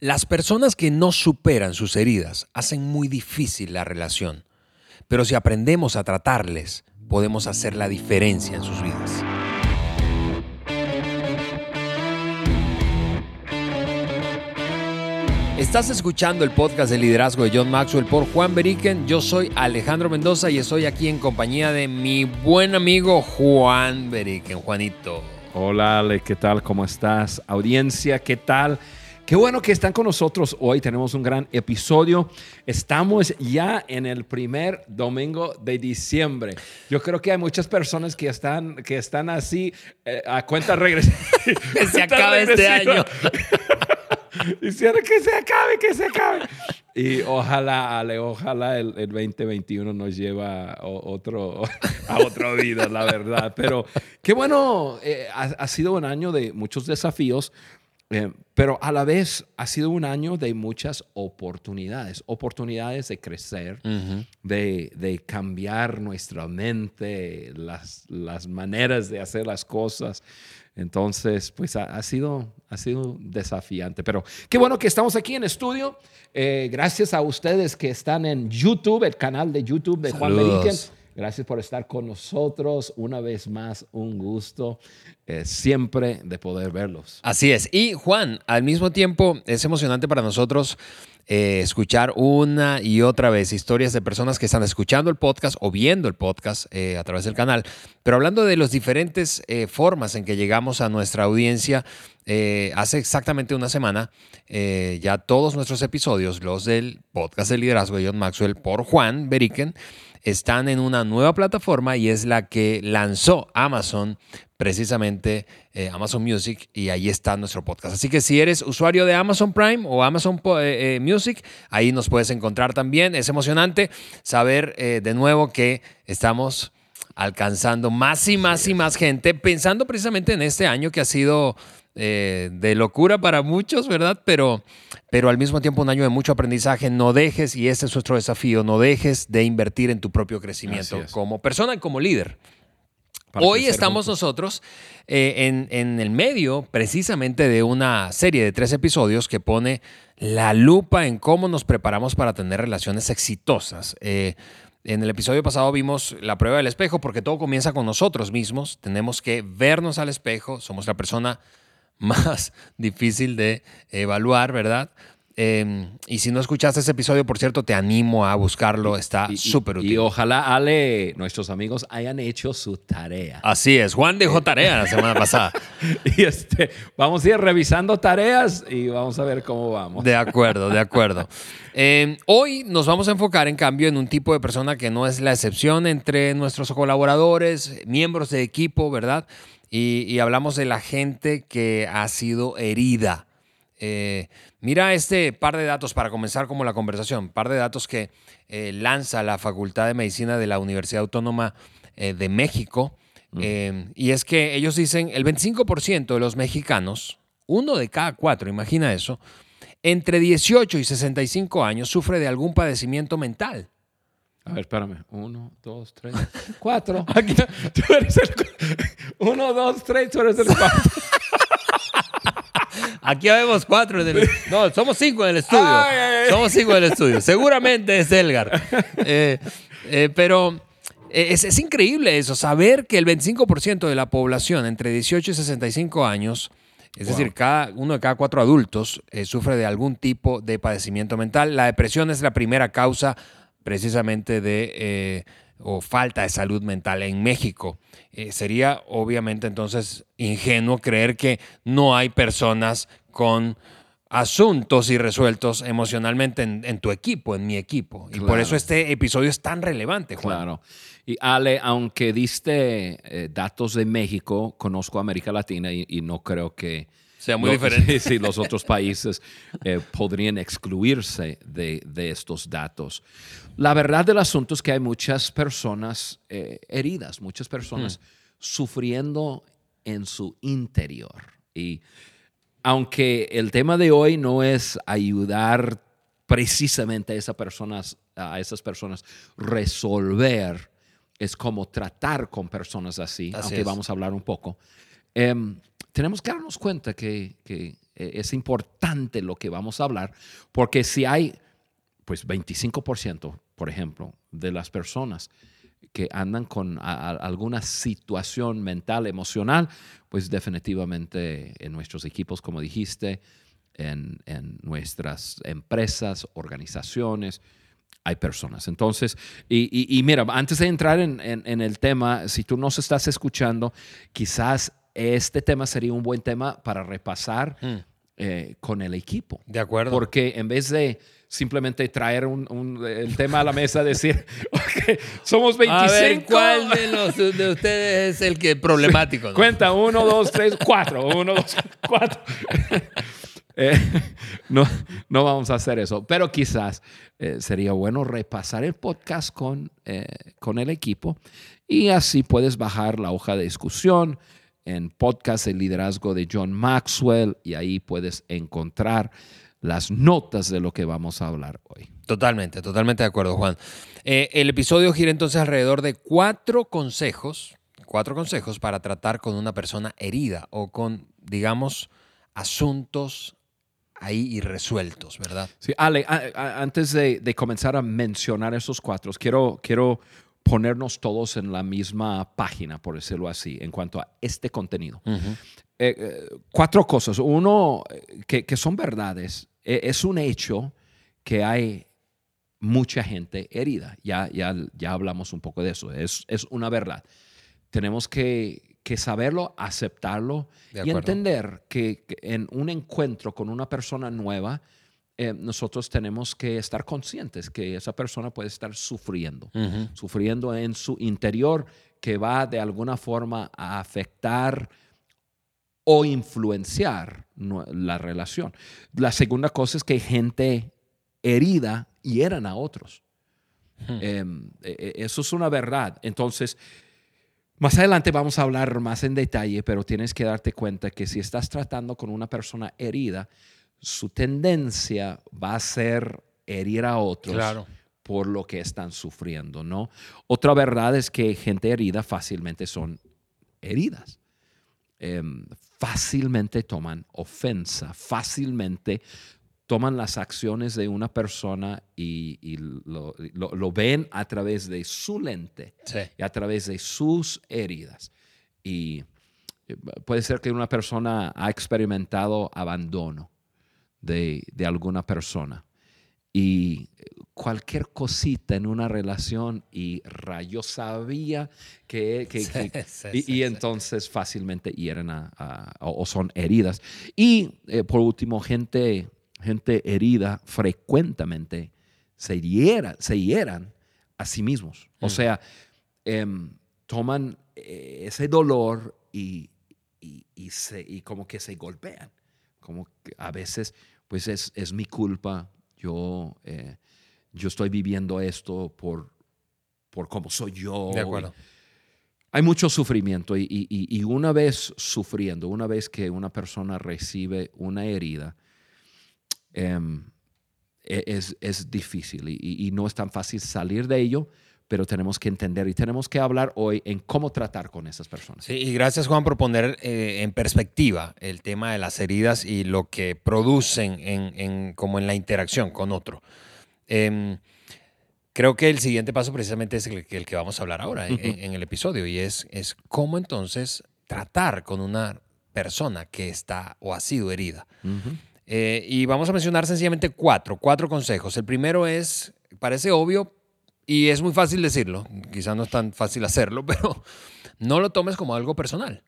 Las personas que no superan sus heridas hacen muy difícil la relación, pero si aprendemos a tratarles, podemos hacer la diferencia en sus vidas. Estás escuchando el podcast de liderazgo de John Maxwell por Juan Beriken. Yo soy Alejandro Mendoza y estoy aquí en compañía de mi buen amigo Juan Beriken. Juanito. Hola Ale, ¿qué tal? ¿Cómo estás? Audiencia, ¿qué tal? Qué bueno que están con nosotros hoy. Tenemos un gran episodio. Estamos ya en el primer domingo de diciembre. Yo creo que hay muchas personas que están, que están así eh, a cuenta regresiva. que se acabe este año. Diciendo que se acabe, que se acabe. Y ojalá, Ale, ojalá el, 2021 nos lleva a otro, a otra vida, la verdad. Pero qué bueno, eh, ha sido un año de muchos desafíos. Eh, pero a la vez ha sido un año de muchas oportunidades, oportunidades de crecer, de, cambiar nuestra mente, las, las, maneras de hacer las cosas. Entonces, pues ha, sido, ha sido desafiante. Pero qué bueno que estamos aquí en estudio. Eh, gracias a ustedes que están en YouTube, el canal de YouTube de Juan Beriken. Gracias por estar con nosotros. Una vez más, un gusto eh, siempre de poder verlos. Así es. Y Juan, al mismo tiempo, es emocionante para nosotros eh, escuchar una y otra vez historias de personas que están escuchando el podcast o viendo el podcast eh, a través del canal, pero hablando de las diferentes formas en que llegamos a nuestra audiencia. hace exactamente una semana, ya todos nuestros episodios, los del podcast de liderazgo de John Maxwell por Juan Beriken, están en una nueva plataforma y es la que lanzó Amazon, precisamente eh, Amazon Music, y ahí está nuestro podcast. Así que si eres usuario de Amazon Prime o Amazon eh, eh, Music, ahí nos puedes encontrar también. Es emocionante saber de nuevo que estamos alcanzando más y más y más gente, pensando precisamente en este año que ha sido eh, de locura para muchos, ¿verdad? Pero, pero al mismo tiempo un año de mucho aprendizaje. No dejes, y ese es nuestro desafío, no dejes de invertir en tu propio crecimiento como persona y como líder. Hoy estamos nosotros eh, en, en, el medio precisamente de una serie de tres episodios que pone la lupa en cómo nos preparamos para tener relaciones exitosas. Eh, en el episodio pasado vimos la prueba del espejo porque todo comienza con nosotros mismos. Tenemos que vernos al espejo. Somos la persona más difícil de evaluar, ¿verdad? Em, y si no escuchaste ese episodio, por cierto, te animo a buscarlo, está súper útil. Y ojalá, Ale, nuestros amigos hayan hecho su tarea. Así es, Juan dejó tarea la semana pasada. y este, vamos a ir revisando tareas y vamos a ver cómo vamos. De acuerdo, de acuerdo. Em, hoy nos vamos a enfocar, en cambio, en un tipo de persona que no es la excepción entre nuestros colaboradores, miembros de equipo, ¿verdad? Y, hablamos de la gente que ha sido herida. Eh, mira este par de datos para comenzar como la conversación, par de datos que eh, lanza la Facultad de Medicina de la Universidad Autónoma eh, de México. y es que ellos dicen el 25% de los mexicanos, uno de cada cuatro, imagina eso, entre 18 y 65 años sufre de algún padecimiento mental. A ver, espérame. Uno, dos, tres, cuatro. Aquí, tú eres el, uno, dos, tres, tú eres el cuatro. Aquí vemos cuatro. En el, no, somos cinco en el estudio. Somos cinco en el estudio. Seguramente es Elgar. Eh, eh, pero es, es, increíble eso, saber que el 25% de la población entre 18 y 65 años, es decir, cada, uno de cada cuatro adultos, eh, sufre de algún tipo de padecimiento mental. La depresión es la primera causa precisamente de eh, o falta de salud mental en México. Eh, sería obviamente entonces ingenuo creer que no hay personas con asuntos irresueltos emocionalmente en, tu equipo, en mi equipo. Y por eso este episodio es tan relevante, Juan. Claro. Y Ale, aunque diste eh, datos de México, conozco América Latina y no creo que sea muy diferente. Sí, los otros países eh, podrían excluirse de, estos datos. La verdad del asunto es que hay muchas personas eh, heridas, muchas personas sufriendo en su interior. Y aunque el tema de hoy no es ayudar precisamente a, esas personas, a esas personas resolver, es como tratar con personas así, aunque vamos a hablar un poco. Em, tenemos que darnos cuenta que, que es importante lo que vamos a hablar, porque si hay, pues 25%, por ejemplo, de las personas que andan con alguna situación mental, emocional, pues definitivamente en nuestros equipos, como dijiste, en, nuestras empresas, organizaciones, hay personas. Entonces, y, mira, antes de entrar en, el tema, si tú nos estás escuchando, quizás este tema sería un buen tema para repasar hmm. eh, con el equipo. De acuerdo. Porque en vez de simplemente traer el tema a la mesa, decir, somos 25. A ver, ¿cuál de, los, de ustedes es el que problemático? Cuenta, uno, dos, tres, cuatro. Uno, dos, cuatro. Eh, no, no vamos a hacer eso, pero quizás eh, sería bueno repasar el podcast con, eh, con el equipo y así puedes bajar la hoja de discusión en podcast El liderazgo de John Maxwell y ahí puedes encontrar las notas de lo que vamos a hablar hoy. Totalmente, totalmente de acuerdo, Juan. Eh, el episodio gira entonces alrededor de cuatro consejos, cuatro consejos para tratar con una persona herida o con, digamos, asuntos ahí irresueltos, ¿verdad? Sí, Ale, antes de, comenzar a mencionar esos cuatro, quiero, quiero ponernos todos en la misma página, por decirlo así, en cuanto a este contenido. Eh, eh, cuatro cosas. Uno, que, que son verdades e, es un hecho que hay mucha gente herida. Ya, ya, ya hablamos un poco de eso. Es, es una verdad. Tenemos que, que saberlo, aceptarlo y entender que, en un encuentro con una persona nueva, eh, nosotros tenemos que estar conscientes que esa persona puede estar sufriendo, sufriendo en su interior, que va de alguna forma a afectar o influenciar la relación. La segunda cosa es que gente herida hieran a otros. Hmm. Em, e, e, eso es una verdad. Entonces, más adelante vamos a hablar más en detalle, pero tienes que darte cuenta que si estás tratando con una persona herida, su tendencia va a ser herir a otros por lo que están sufriendo, ¿no? Otra verdad es que gente herida fácilmente son heridas. Em, fácilmente toman ofensa, fácilmente toman las acciones de una persona y, lo, ven a través de su lente y a través de sus heridas. Y eh, puede ser que una persona ha experimentado abandono de, de alguna persona y cualquier cosita en una relación y yo sabía que... y, entonces fácilmente hieren a, o son heridas. Y eh, por último, gente, gente herida frecuentemente se, hiera, se hieran a sí mismos. O mm. sea, em, toman eh, ese dolor y, y, se, y como que se golpean. Como que a veces, pues es, es mi culpa, yo, eh, yo estoy viviendo esto por, por cómo soy yo. De acuerdo. Hay mucho sufrimiento y, y, una vez sufriendo, una vez que una persona recibe una herida, em, e, es, es, difícil y, no es tan fácil salir de ello, pero tenemos que entender y tenemos que hablar hoy en cómo tratar con esas personas. Sí, y gracias Juan por poner eh, en perspectiva el tema de las heridas y lo que producen en, como en la interacción con otro. Em, creo que el siguiente paso precisamente es el, que vamos a hablar ahora en, el episodio y es, es cómo entonces tratar con una persona que está o ha sido herida. Eh, y vamos a mencionar sencillamente cuatro, cuatro consejos. El primero es, parece obvio, y es muy fácil decirlo, quizás no es tan fácil hacerlo, pero no lo tomes como algo personal.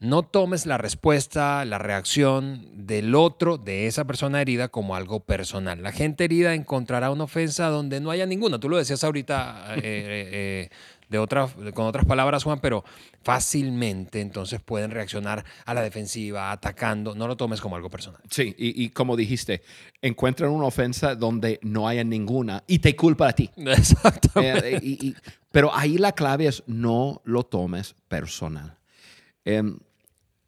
No tomes la respuesta, la reacción del otro, de esa persona herida, como algo personal. La gente herida encontrará una ofensa donde no haya ninguna. Tú lo decías ahorita, eh, eh, de con otras palabras, Juan, pero fácilmente entonces pueden reaccionar a la defensiva, atacando. No lo tomes como algo personal. Sí, y, como dijiste, encuentran una ofensa donde no haya ninguna y te culpa a ti. Exactamente. Eh, pero ahí la clave es no lo tomes personal. Em,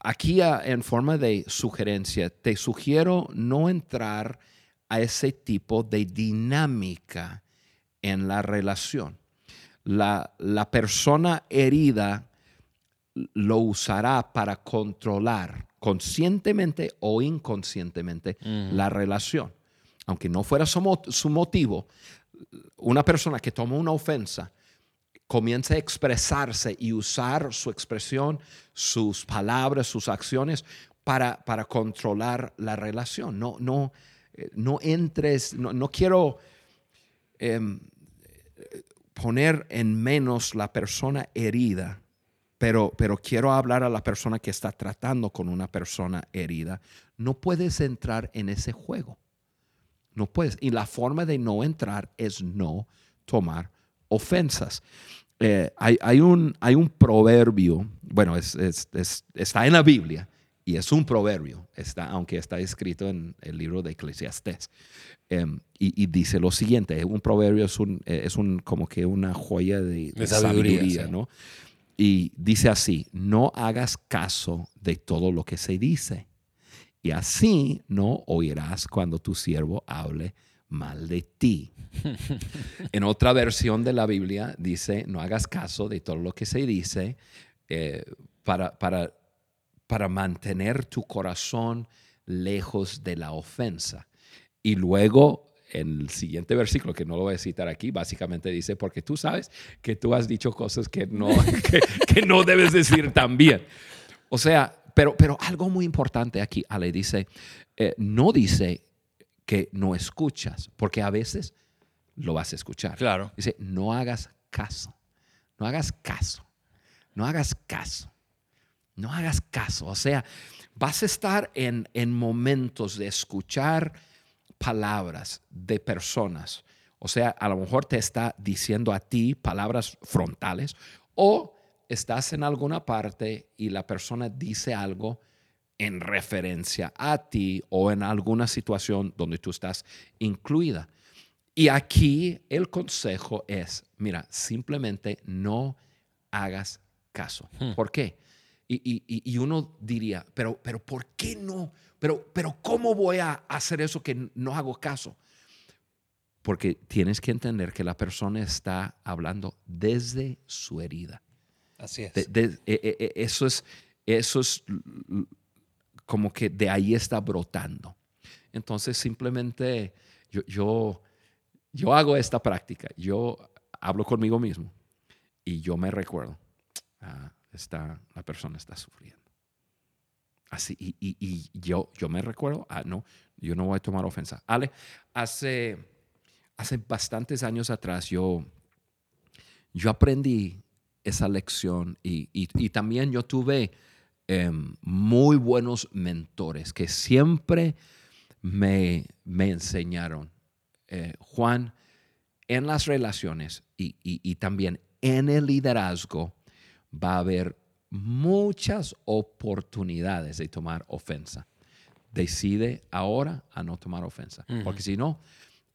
aquí en forma de sugerencia, te sugiero no entrar a ese tipo de dinámica en la relación la, persona herida lo usará para controlar conscientemente o inconscientemente la relación. Aunque no fuera su, su motivo, una persona que toma una ofensa comienza a expresarse y usar su expresión, sus palabras, sus acciones para, para controlar la relación. No, no, eh, no entres, no, no quiero em, poner en menos la persona herida, pero, pero quiero hablar a la persona que está tratando con una persona herida. No puedes entrar en ese juego. No puedes. Y la forma de no entrar es no tomar ofensas. Eh, hay, hay un, hay un proverbio, bueno, es- es- es- está en la Biblia y es un proverbio, está, aunque está escrito en el libro de Eclesiastés. Em, y, y dice lo siguiente, un proverbio es, un, eh, es un, como que una joya de, de sabiduría, sabiduría, sí. ¿no? Y dice así, no hagas caso de todo lo que se dice y así no oirás cuando tu siervo hable mal de ti. en otra versión de la Biblia dice, no hagas caso de todo lo que se dice eh, para, para, para mantener tu corazón lejos de la ofensa. Y luego, en el siguiente versículo, que no lo voy a citar aquí, básicamente dice, porque tú sabes que tú has dicho cosas que no, que, que no debes decir también. O sea, pero, pero algo muy importante aquí, Ale, dice, eh, no dice que no escuchas, porque a veces lo vas a escuchar. Claro. Dice, no hagas caso, no hagas caso, no hagas caso, no hagas caso. O sea, vas a estar en, en momentos de escuchar palabras de personas. O sea, a lo mejor te está diciendo a ti palabras frontales o estás en alguna parte y la persona dice algo en referencia a ti o en alguna situación donde tú estás incluida. Y aquí el consejo es, mira, simplemente no hagas caso. ¿Por qué? Y, y- y- uno diría, pero, pero ¿por qué no? Pero, pero ¿cómo voy a hacer eso que no hago caso? Porque tienes que entender que la persona está hablando desde su herida. Así es. De- de- e- e- e- eso es, eso es como que de ahí está brotando. Entonces simplemente yo, yo, yo hago esta práctica. Yo hablo conmigo mismo y yo me recuerdo, ah, está, la persona está sufriendo. Así, y, y- yo, yo me recuerdo, ah, no, yo no voy a tomar ofensa. Ale, hace, hace bastantes años atrás yo, yo aprendí esa lección y, y- también yo tuve em, muy buenos mentores que siempre me, me enseñaron, eh, Juan, en las relaciones y- y también en el liderazgo va a haber muchas oportunidades de tomar ofensa. Decide ahora a no tomar ofensa, porque si no,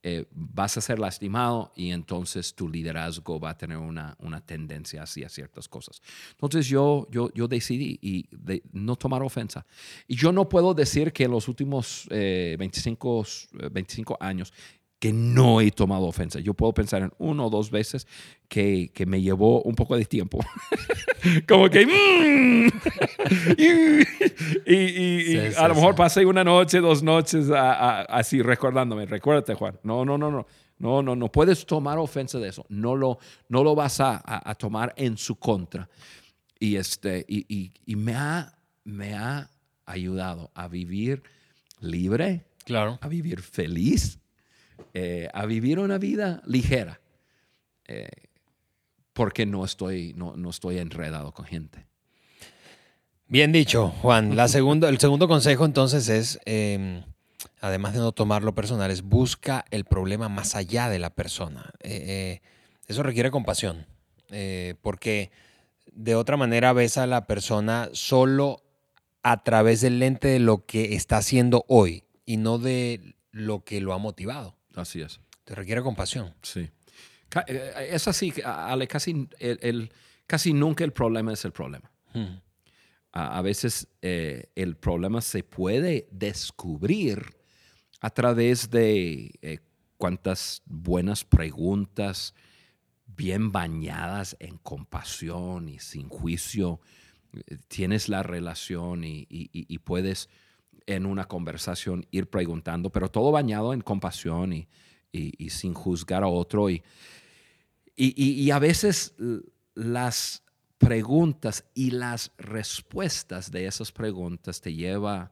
eh, vas a ser lastimado y entonces tu liderazgo va a tener una, una tendencia hacia ciertas cosas. Entonces yo, yo, yo decidí y de no tomar ofensa. Y yo no puedo decir que en los últimos eh, 25, eh, 25 años que no he tomado ofensa. Yo puedo pensar en uno o dos veces que, que me llevó un poco de tiempo. Como que... mm, y y- y- y Sí, a sí, lo mejor sí. pasé una noche, dos noches a- a- así recordándome. Recuérdate, Juan. No, no, no, no. No, no, no puedes tomar ofensa de eso. No lo, no lo vas a, a- tomar en su contra. Y, este, y, y- y me, ha, me ha ayudado a vivir libre, Claro. a vivir feliz, eh, a vivir una vida ligera. eh, porque no estoy, no, no estoy enredado con gente. Bien dicho, Juan. La segunda, el segundo consejo entonces es, eh, además de no tomarlo personal, es busca el problema más allá de la persona. Eh, eh, eso requiere compasión, porque de otra manera ves a la persona solo a través del lente de lo que está haciendo hoy y no de lo que lo ha motivado. Así es. Te requiere compasión. Sí. Ca- eh, Es así, Ale, casi, el, el- casi nunca el problema es el problema. Hmm. A, a veces eh, el problema se puede descubrir a través de eh, cuantas buenas preguntas, bien bañadas en compasión y sin juicio, tienes la relación y, puedes en una conversación ir preguntando, pero todo bañado en compasión y, sin juzgar a otro. Y, y, a veces las preguntas y las respuestas de esas preguntas te lleva,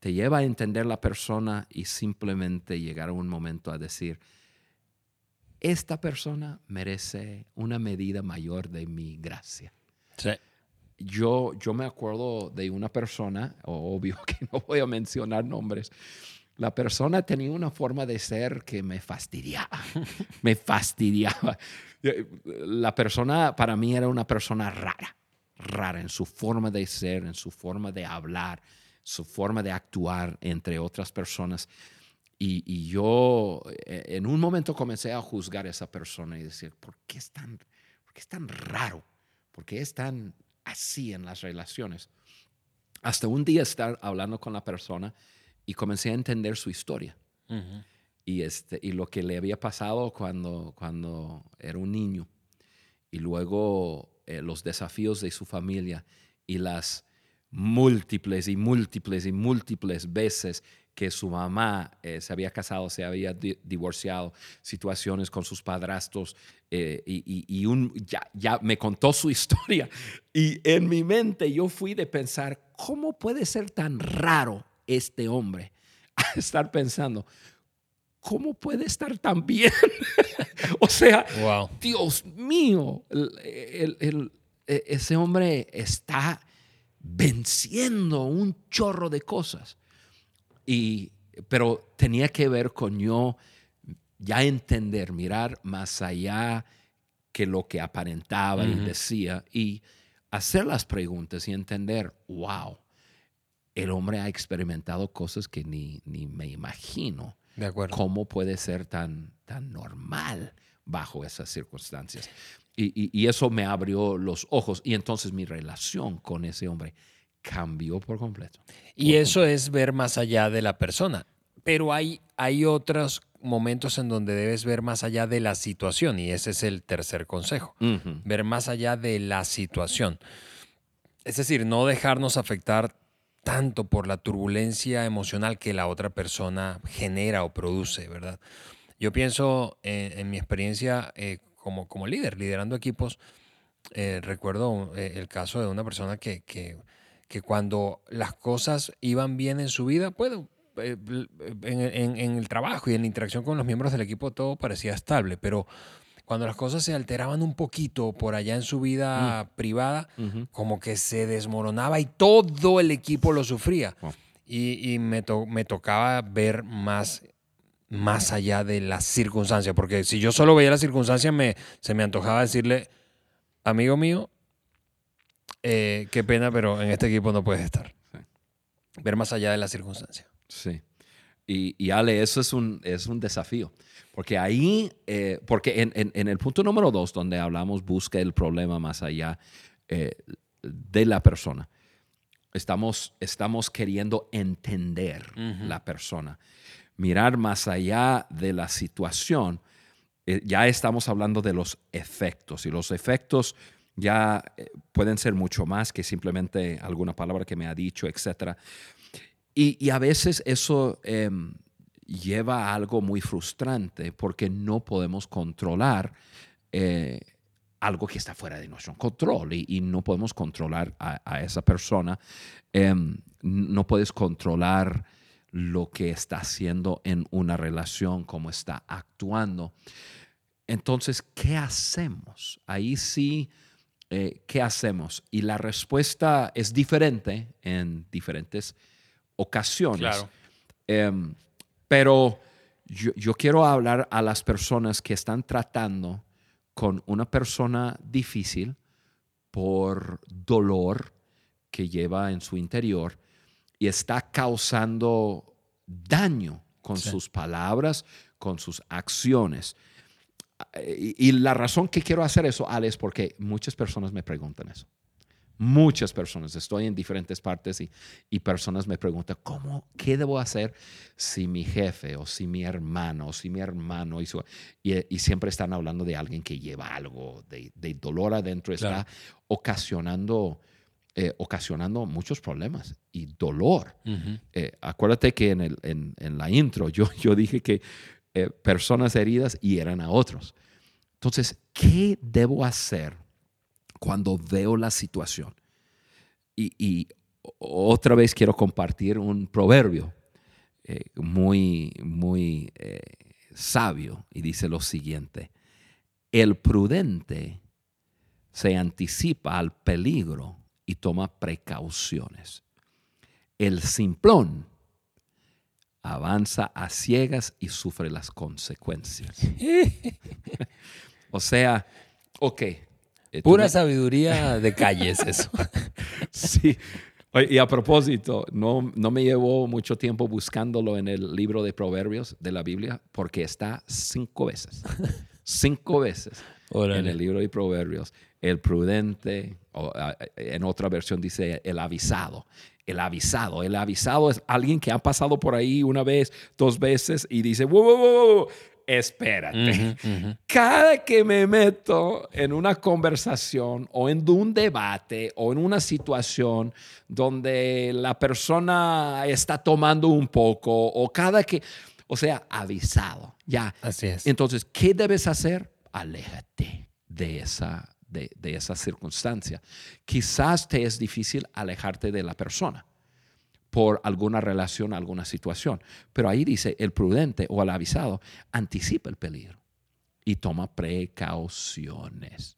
te lleva a entender la persona y simplemente llegar a un momento a decir, esta persona merece una medida mayor de mi gracia. Sí. Yo, yo me acuerdo de una persona, obvio que no voy a mencionar nombres, la persona tenía una forma de ser que me fastidiaba, me fastidiaba. La persona para mí era una persona rara, rara en su forma de ser, en su forma de hablar, su forma de actuar entre otras personas. Y, yo eh, en un momento comencé a juzgar a esa persona y decir, ¿por qué es tan, por qué es tan raro? ¿Por qué es tan así en las relaciones? Hasta un día estar hablando con la persona y comencé a entender su historia. y, este, y lo que le había pasado cuando, cuando era un niño. Y luego eh, los desafíos de su familia y las múltiples y múltiples y múltiples veces que su mamá eh, se había casado, se había divorciado, situaciones con sus padrastros, eh, y, un, ya, ya, me contó su historia. Y en mi mente yo fui de pensar, ¿cómo puede ser tan raro este hombre? A estar pensando, ¿cómo puede estar tan bien? o sea, Dios mío, e, ese hombre está venciendo un chorro de cosas. Y, pero tenía que ver con yo ya entender, mirar más allá que lo que aparentaba y decía y hacer las preguntas y entender, wow, el hombre ha experimentado cosas que ni, ni me imagino. De acuerdo. ¿Cómo puede ser tan, tan normal bajo esas circunstancias? Y, y, eso me abrió los ojos y entonces mi relación con ese hombre cambió por completo. Y eso es ver más allá de la persona. Pero hay, hay otros momentos en donde debes ver más allá de la situación y ese es el tercer consejo. Ver más allá de la situación. Es decir, no dejarnos afectar tanto por la turbulencia emocional que la otra persona genera o produce, ¿verdad? Yo pienso en, mi experiencia eh, como, como líder, liderando equipos, eh, recuerdo eh, el caso de una persona que, que que cuando las cosas iban bien en su vida, pues en, el trabajo y en la interacción con los miembros del equipo todo parecía estable, pero cuando las cosas se alteraban un poquito por allá en su vida mm. privada, como que se desmoronaba y todo el equipo lo sufría. Y, me, me, tocaba ver más, más allá de las circunstancias, porque si yo solo veía las circunstancias, me, se me antojaba decirle, amigo mío, eh, qué pena, pero en este equipo no puedes estar. Ver más allá de la circunstancia. Sí. Y, y, Ale, eso es un, es un desafío. Porque ahí, eh, porque en, en, el punto número dos, donde hablamos, busca el problema más allá eh, de la persona, estamos, estamos queriendo entender la persona, mirar más allá de la situación. ya estamos hablando de los efectos y los efectos ya eh, pueden ser mucho más que simplemente alguna palabra que me ha dicho, etc. Y, a veces eso em, lleva a algo muy frustrante porque no podemos controlar eh, algo que está fuera de nuestro control y, no podemos controlar a, esa persona. Em, no puedes controlar lo que está haciendo en una relación, cómo está actuando. Entonces, ¿qué hacemos? Ahí sí eh, ¿qué hacemos? Y la respuesta es diferente en diferentes ocasiones. Em, pero yo, quiero hablar a las personas que están tratando con una persona difícil por dolor que lleva en su interior y está causando daño con sus palabras, con sus acciones. Y, la razón que quiero hacer eso, Ale, es porque muchas personas me preguntan eso. Muchas personas. Estoy en diferentes partes y, y personas me preguntan, ¿cómo, qué debo hacer si mi jefe o si mi hermano o si mi hermano y, y, siempre están hablando de alguien que lleva algo de, de dolor adentro, está ocasionando eh, ocasionando muchos problemas y dolor. Eh, acuérdate que en, el, en, en, la intro yo, yo dije que eh, personas heridas hieran a otros. Entonces, ¿qué debo hacer cuando veo la situación? Y, y otra vez quiero compartir un proverbio muy, muy sabio y dice lo siguiente, el prudente se anticipa al peligro y toma precauciones. El simplón avanza a ciegas y sufre las consecuencias. o sea, ok. Eh, Pura sabiduría de calles eso. sí. Y a propósito, no, no me llevó mucho tiempo buscándolo en el libro de Proverbios de la Biblia porque está cinco veces. cinco veces en el libro de Proverbios el prudente, o en otra versión dice el avisado. El avisado, el avisado es alguien que ha pasado por ahí una vez, dos veces y dice, wow, espérate. Cada que me meto en una conversación o en un debate o en una situación donde la persona está tomando un poco o cada que, o sea, avisado, ya. Así es. Entonces, ¿qué debes hacer? Aléjate de esa de, esa circunstancia. Quizás te es difícil alejarte de la persona por alguna relación, alguna situación. Pero ahí dice, el prudente o el avisado anticipa el peligro y toma precauciones.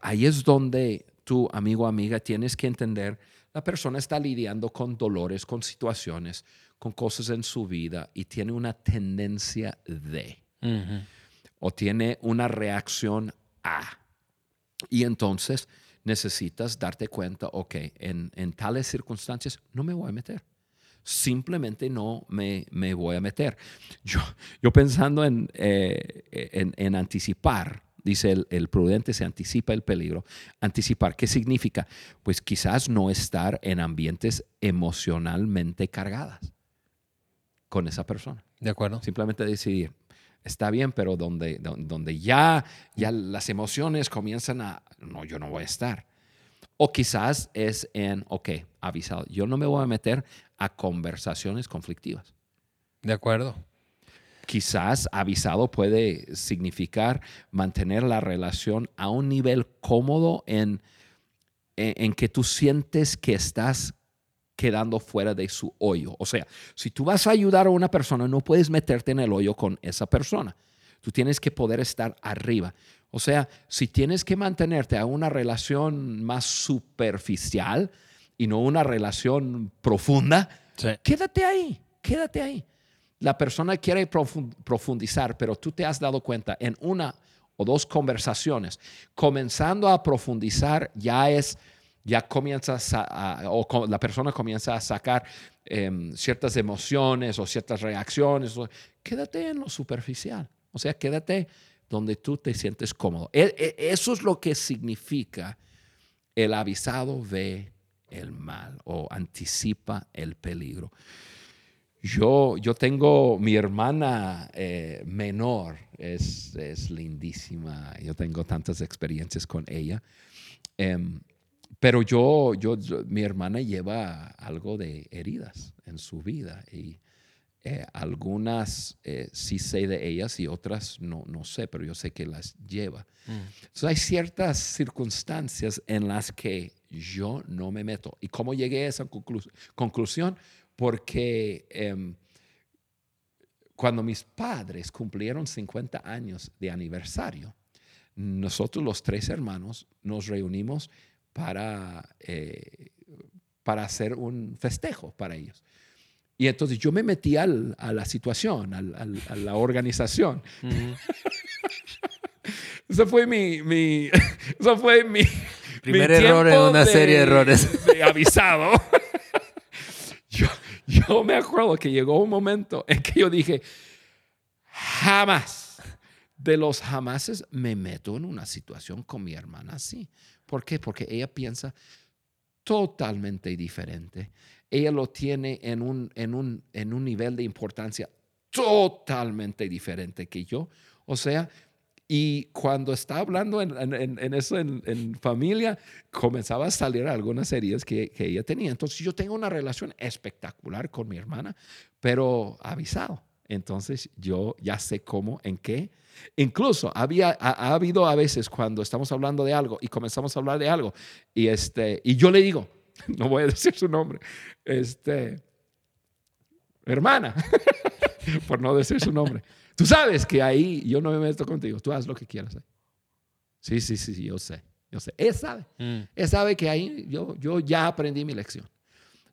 Ahí es donde tú, amigo o amiga, tienes que entender, la persona está lidiando con dolores, con situaciones, con cosas en su vida y tiene una tendencia de, o tiene una reacción a. Y entonces necesitas darte cuenta, ok, en, tales circunstancias no me voy a meter. Simplemente no me, me voy a meter. Yo, yo pensando en, eh, en, anticipar, dice el, el, prudente, se anticipa el peligro. Anticipar, ¿qué significa? Pues quizás no estar en ambientes emocionalmente cargadas con esa persona. De acuerdo. Simplemente decidir, está bien, pero donde, donde ya, ya las emociones comienzan a, no, yo no voy a estar. O quizás es en, ok, avisado, yo no me voy a meter a conversaciones conflictivas. De acuerdo. Quizás avisado puede significar mantener la relación a un nivel cómodo en, en que tú sientes que estás quedando fuera de su hoyo. O sea, si tú vas a ayudar a una persona, no puedes meterte en el hoyo con esa persona. Tú tienes que poder estar arriba. O sea, si tienes que mantenerte a una relación más superficial y no una relación profunda, quédate ahí, quédate ahí. La persona quiere profundizar, pero tú te has dado cuenta en una o dos conversaciones, comenzando a profundizar ya es ya comienza a, o la persona comienza a sacar em, ciertas emociones o ciertas reacciones, quédate en lo superficial. O sea, quédate donde tú te sientes cómodo. E, e, eso es lo que significa el avisado ve el mal o anticipa el peligro. Yo, yo tengo mi hermana eh, menor, es, es, lindísima, yo tengo tantas experiencias con ella. Em, pero yo, yo, mi hermana lleva algo de heridas en su vida y eh, algunas eh, sí sé de ellas y otras no, no sé, pero yo sé que las lleva. Mm. Entonces hay ciertas circunstancias en las que yo no me meto. ¿Y cómo llegué a esa conclusión? Porque em, cuando mis padres cumplieron 50 años de aniversario, nosotros los tres hermanos nos reunimos para, eh, para hacer un festejo para ellos. Y entonces yo me metí a la situación, a la organización. eso fue mi, mi, eso fue mi primer error en una serie de errores. avisado. yo, yo me acuerdo que llegó un momento en que yo dije, jamás, de los jamases me meto en una situación con mi hermana así. ¿Por qué? Porque ella piensa totalmente diferente. Ella lo tiene en un, en un, en un nivel de importancia totalmente diferente que yo. O sea, Y cuando estaba hablando en, en- en eso en, en familia, comenzaba a salir algunas heridas que, que ella tenía. Entonces yo tengo una relación espectacular con mi hermana, pero avisado. Entonces yo ya sé cómo, en qué. Incluso había, ha, ha habido a veces cuando estamos hablando de algo y comenzamos a hablar de algo y, este, y yo le digo, no voy a decir su nombre, este, hermana, por no decir su nombre. Tú sabes que ahí yo no me meto contigo, tú haz lo que quieras. Sí, sí, sí, sí, yo sé, yo sé. Él sabe, Mm. él sabe que ahí yo, yo ya aprendí mi lección.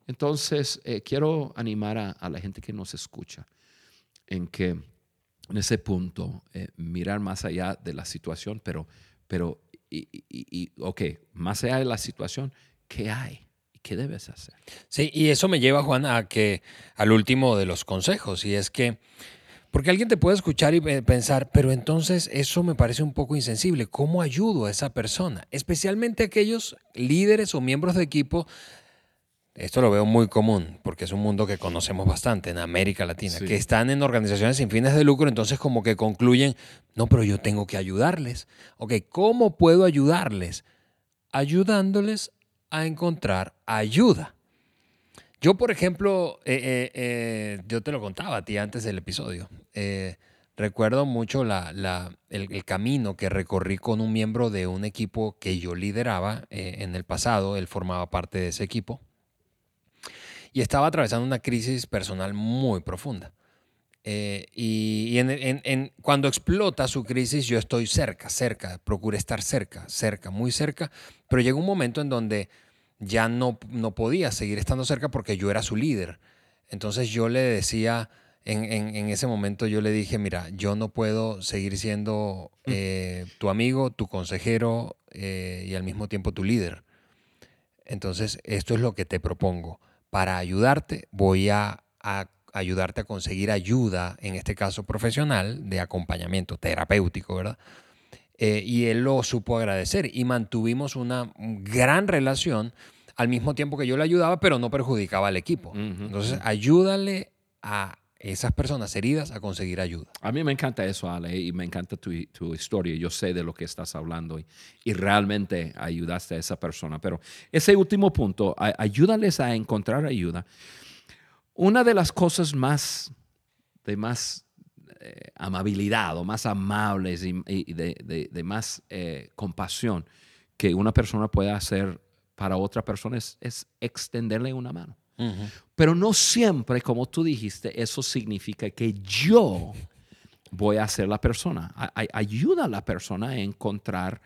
Entonces, eh, quiero animar a, a la gente que nos escucha en que en ese punto eh, mirar más allá de la situación, pero, pero y, y- y- ok, más allá de la situación, ¿qué hay? ¿Y ¿Qué debes hacer? Sí, y eso me lleva, Juan, a que al último de los consejos, y es que, porque alguien te puede escuchar y pe- pensar, pero entonces eso me parece un poco insensible. ¿Cómo ayudo a esa persona? Especialmente aquellos líderes o miembros de equipo. Esto lo veo muy común, porque es un mundo que conocemos bastante en América Latina, Sí. que están en organizaciones sin fines de lucro, entonces como que concluyen, no, pero yo tengo que ayudarles. Ok, ¿cómo puedo ayudarles? Ayudándoles a encontrar ayuda. Yo, por ejemplo, eh, eh, eh, yo te lo contaba a ti antes del episodio. recuerdo mucho la- la- el, el camino que recorrí con un miembro de un equipo que yo lideraba en el pasado. Él formaba parte de ese equipo. Y estaba atravesando una crisis personal muy profunda. Eh, y y en- en- en- cuando explota su crisis, yo estoy cerca, cerca, procuré estar cerca, cerca, muy cerca, pero llegó un momento en donde ya no, no podía seguir estando cerca porque yo era su líder. Entonces yo le decía, en, en- en ese momento yo le dije, mira, yo no puedo seguir siendo eh, tu amigo, tu consejero eh, y al mismo tiempo tu líder. Entonces esto es lo que te propongo. Para ayudarte voy a, a ayudarte a conseguir ayuda, en este caso profesional, de acompañamiento terapéutico, ¿verdad? Eh, y él lo supo agradecer y mantuvimos una gran relación al mismo tiempo que yo le ayudaba, pero no perjudicaba al equipo. Entonces, ayúdale a esas personas heridas a conseguir ayuda. A mí me encanta eso, Ale, y me encanta tu, historia. Yo sé de lo que estás hablando y, realmente ayudaste a esa persona. Pero ese último punto, a- ayúdales a encontrar ayuda. Una de las cosas más, de más eh, amabilidad o más amables y, de, más eh, compasión que una persona puede hacer para otra persona es extenderle una mano. Pero no siempre, como tú dijiste, eso significa que yo voy a ser la persona. Ayuda a la persona a encontrar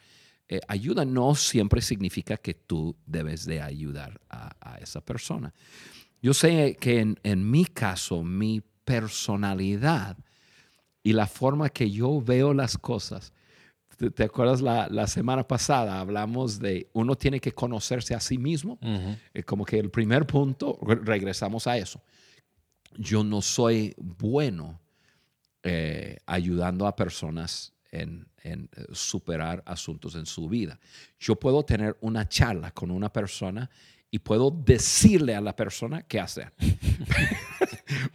eh, ayuda. No siempre significa que tú debes de ayudar a, a esa persona. Yo sé que en, en mi caso, mi personalidad y la forma que yo veo las cosas, ¿te, te acuerdas la, la semana pasada? Hablamos de uno tiene que conocerse a sí mismo. Ujú. Eh, como que el primer punto, re- regresamos a eso. Yo no soy bueno eh, ayudando a personas en, en, eh, superar asuntos en su vida. Yo puedo tener una charla con una persona y puedo decirle a la persona qué hacer.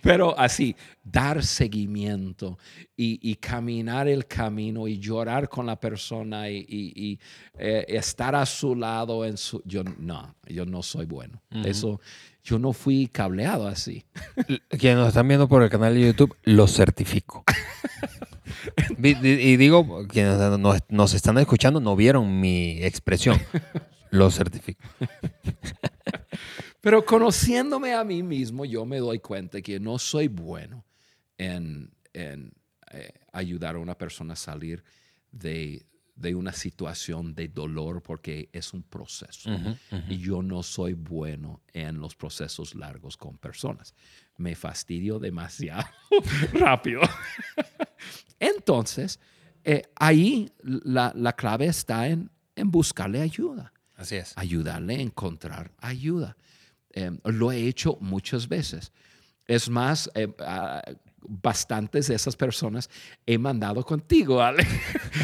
Pero así, dar seguimiento y, y caminar el camino y llorar con la persona y, y- y, eh, estar a su lado en su... Yo no, yo no soy bueno. Eso, yo no fui cableado así. Quienes nos están viendo por el canal de YouTube, lo certifico. Y digo, quienes nos, nos están escuchando no vieron mi expresión. Lo certifico. Pero conociéndome a mí mismo, yo me doy cuenta que no soy bueno en, en, eh, ayudar a una persona a salir de, de una situación de dolor porque es un proceso. Y yo no soy bueno en los procesos largos con personas. Me fastidio demasiado rápido. Entonces, eh, ahí la, la clave está en, en buscarle ayuda Así es. ayudarle a encontrar ayuda. Eh, lo he hecho muchas veces. Es más, eh, ah, bastantes de esas personas he mandado contigo, Ale.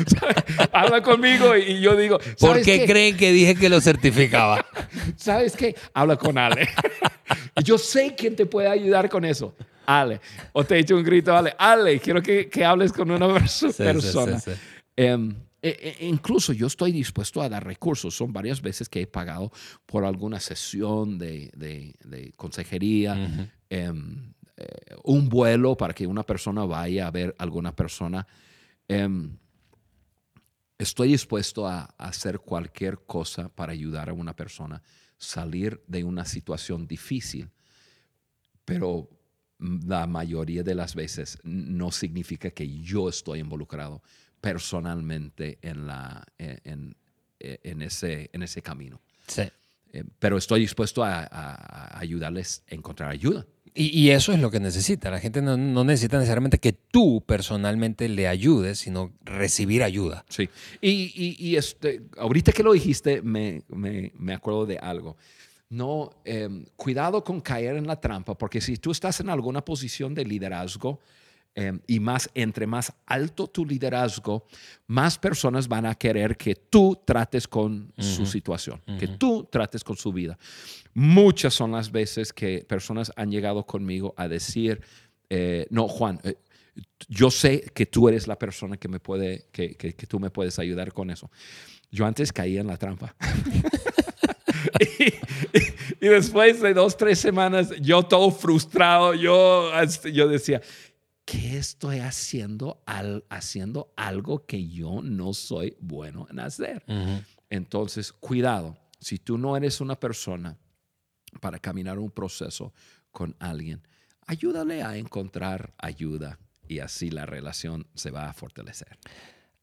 Habla conmigo y, yo digo, ¿Por ¿sabes qué creen que dije que lo certificaba? ¿Sabes qué? Habla con Ale. Yo sé quién te puede ayudar con eso. Ale. O te he hecho un grito, Ale. Ale, quiero que, que hables con una perso- sí, persona. sí, sí. Em, e, e, incluso yo estoy dispuesto a dar recursos. Son varias veces que he pagado por alguna sesión de, de, consejería, em, eh, un vuelo para que una persona vaya a ver a alguna persona. Em, estoy dispuesto a, hacer cualquier cosa para ayudar a una persona salir de una situación difícil, pero la mayoría de las veces no significa que yo estoy involucrado personalmente en, la, en, en, ese, en ese camino. Sí. Eh, pero estoy dispuesto a, a, ayudarles a encontrar ayuda. Y, eso es lo que necesita. La gente no, no, necesita necesariamente que tú personalmente le ayudes, sino recibir ayuda. Sí. Y, y, este, ahorita que lo dijiste, me, me, me acuerdo de algo. No, em, cuidado con caer en la trampa, porque si tú estás en alguna posición de liderazgo, Em, y más, entre más alto tu liderazgo, más personas van a querer que tú trates con su situación, que tú trates con su vida. Muchas son las veces que personas han llegado conmigo a decir, eh, no, Juan, eh, yo sé que tú eres la persona que me puede, que, que, que tú me puedes ayudar con eso. Yo antes caía en la trampa. y, después de dos, tres semanas, yo todo frustrado, yo, este, yo decía, ¿qué estoy haciendo, al, haciendo algo que yo no soy bueno en hacer? Entonces, cuidado, si tú no eres una persona para caminar un proceso con alguien, ayúdale a encontrar ayuda y así la relación se va a fortalecer.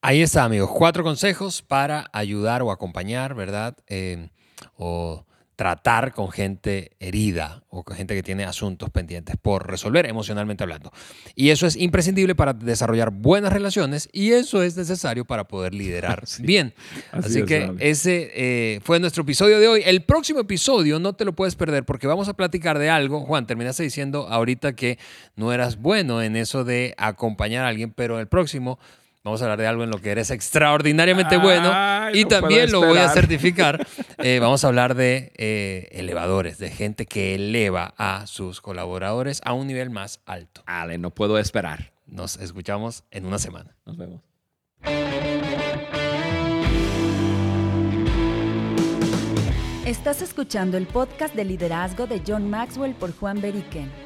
Ahí está, amigos. Cuatro consejos para ayudar o acompañar, ¿verdad? Eh, o tratar con gente herida o con gente que tiene asuntos pendientes por resolver emocionalmente hablando. Y eso es imprescindible para desarrollar buenas relaciones y eso es necesario para poder liderar bien. Así, que ese eh, fue nuestro episodio de hoy. El próximo episodio no te lo puedes perder porque vamos a platicar de algo. Juan, terminaste diciendo ahorita que no eras bueno en eso de acompañar a alguien, pero el próximo Vamos a hablar de algo en lo que eres extraordinariamente bueno y también lo voy a certificar. Eh, vamos a hablar de eh, elevadores, de gente que eleva a sus colaboradores a un nivel más alto. Ale, no puedo esperar. Nos escuchamos en una semana. Nos vemos. Estás escuchando el podcast de liderazgo de John Maxwell por Juan Beriken.